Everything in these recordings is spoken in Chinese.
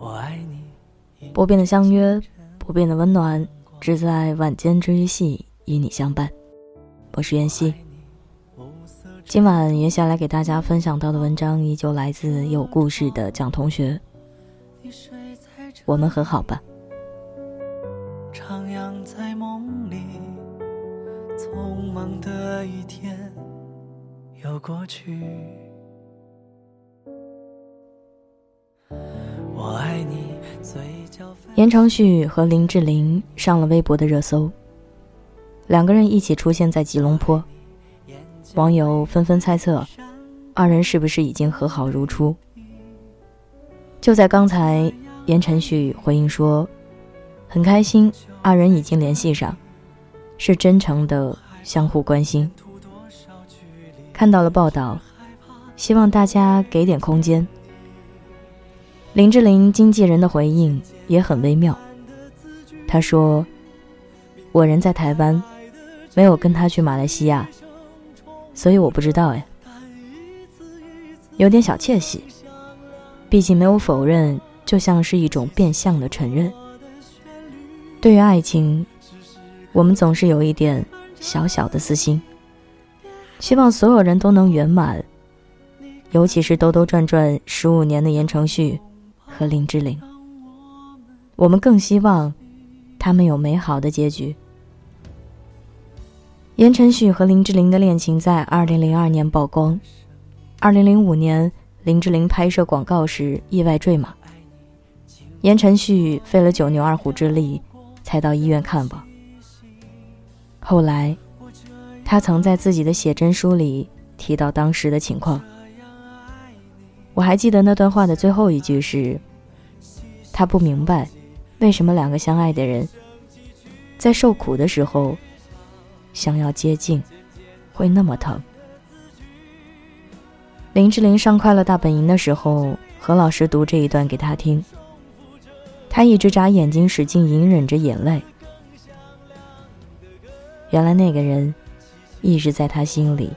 我爱你，不变的相约，不变的温暖，只在晚间治愈系与你相伴。我是袁熙。今晚袁霞来给大家分享到的文章，依旧来自有故事的蒋同学。我们和好吧。徜徉在梦里，匆忙的一天又过去。我爱你。言承旭和林志玲上了微博的热搜，两个人一起出现在吉隆坡，网友纷纷猜测，二人是不是已经和好如初？就在刚才，言承旭回应说，很开心，二人已经联系上，是真诚的相互关心。看到了报道，希望大家给点空间。林志玲经纪人的回应也很微妙。他说：“我人在台湾，没有跟他去马来西亚，所以我不知道哎，有点小窃喜。毕竟没有否认，就像是一种变相的承认。对于爱情，我们总是有一点小小的私心，希望所有人都能圆满，尤其是兜兜转转十五年的言承旭。”和林志玲，我们更希望他们有美好的结局。言承旭和林志玲的恋情在二零零二年曝光，二零零五年林志玲拍摄广告时意外坠马，言承旭费了九牛二虎之力才到医院看望。后来，他曾在自己的写真书里提到当时的情况，我还记得那段话的最后一句是。他不明白，为什么两个相爱的人，在受苦的时候，想要接近，会那么疼。林志玲上《快乐大本营》的时候，何老师读这一段给她听，她一直眨眼睛，使劲隐忍着眼泪。原来那个人，一直在她心里，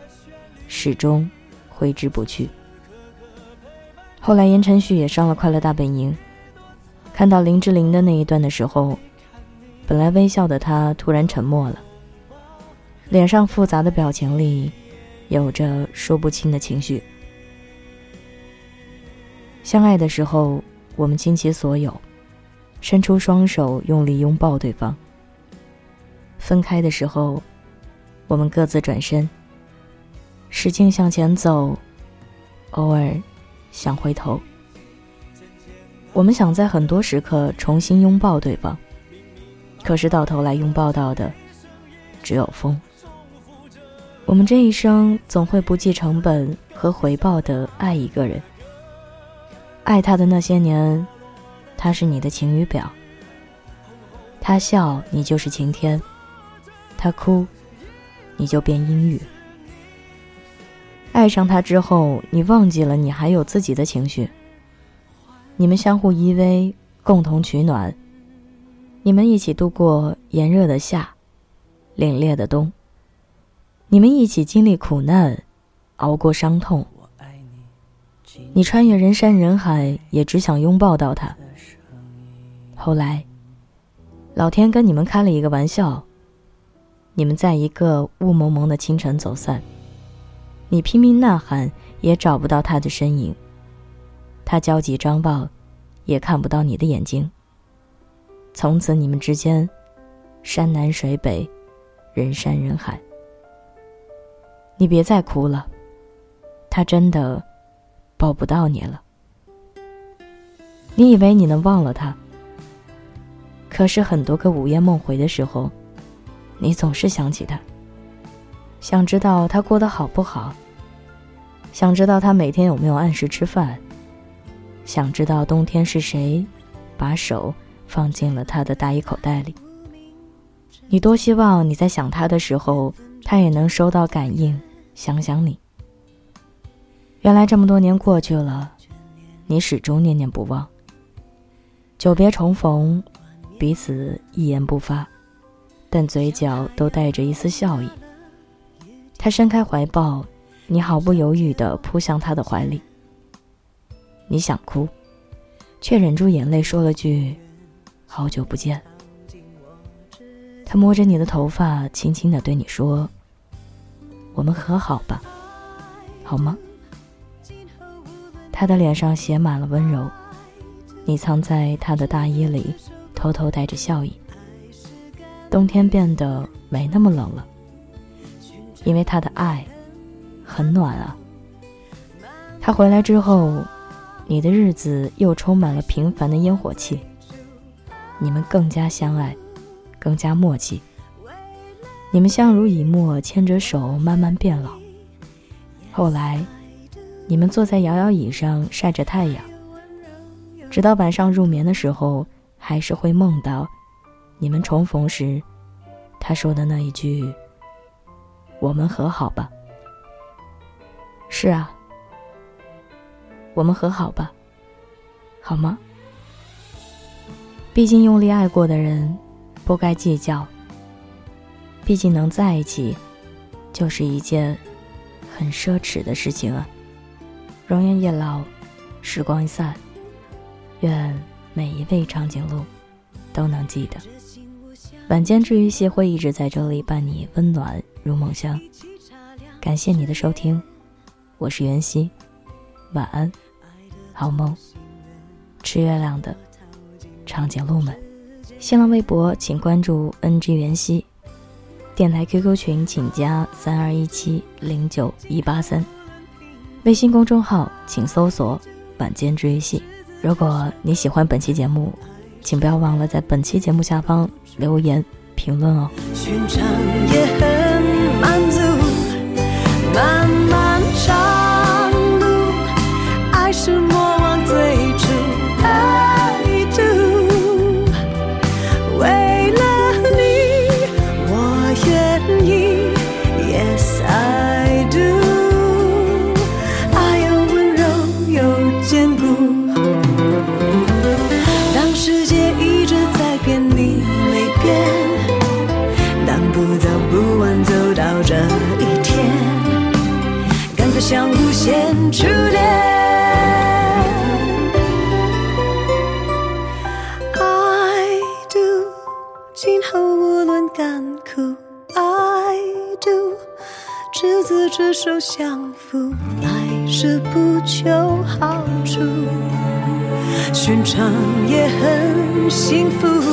始终挥之不去。后来言承旭也上了《快乐大本营》。看到林志玲的那一段的时候，本来微笑的他突然沉默了，脸上复杂的表情里，有着说不清的情绪。相爱的时候，我们倾其所有，伸出双手用力拥抱对方；分开的时候，我们各自转身，使劲向前走，偶尔想回头。我们想在很多时刻重新拥抱对方，可是到头来拥抱到的只有风。我们这一生总会不计成本和回报的爱一个人，爱他的那些年，他是你的晴雨表，他笑你就是晴天，他哭你就变阴雨。爱上他之后，你忘记了你还有自己的情绪。你们相互依偎，共同取暖。你们一起度过炎热的夏，凛冽的冬。你们一起经历苦难，熬过伤痛。你穿越人山人海，也只想拥抱到他。后来，老天跟你们开了一个玩笑。你们在一个雾蒙蒙的清晨走散。你拼命呐喊，也找不到他的身影。他焦急张望，也看不到你的眼睛。从此你们之间，山南水北，人山人海。你别再哭了，他真的抱不到你了。你以为你能忘了他，可是很多个午夜梦回的时候，你总是想起他，想知道他过得好不好，想知道他每天有没有按时吃饭。想知道冬天是谁，把手放进了他的大衣口袋里。你多希望你在想他的时候，他也能收到感应，想想你。原来这么多年过去了，你始终念念不忘。久别重逢，彼此一言不发，但嘴角都带着一丝笑意。他伸开怀抱，你毫不犹豫地扑向他的怀里。你想哭，却忍住眼泪说了句：“好久不见。他摸着你的头发，轻轻的对你说：“我们和好吧，好吗？”他的脸上写满了温柔，你藏在他的大衣里，偷偷带着笑意。冬天变得没那么冷了，因为他的爱很暖啊。他回来之后，你的日子又充满了平凡的烟火气。你们更加相爱，更加默契。你们相濡以沫，牵着手慢慢变老。后来。你们坐在摇摇椅上晒着太阳，直到晚上入眠的时候，还是会梦到你们重逢时他说的那一句：“我们和好吧。”是啊，我们和好吧，好吗？毕竟用力爱过的人不该计较，毕竟能在一起就是一件很奢侈的事情啊。容颜一老，时光一散，愿每一位长颈鹿都能记得。晚间治愈系会一直在这里伴你温暖入梦乡。感谢你的收听，我是袁熙，晚安，好梦。吃月亮的长颈鹿们，新浪微博请关注 NG 袁熙，电台 QQ 群请加三二一七零九一八三。微信公众号请搜索“晚间追戏”。如果你喜欢本期节目，请不要忘了在本期节目下方留言评论哦。初恋 i do. 今后无论甘苦。I do. 执子之手相扶。还是不求好处。寻常也很幸福。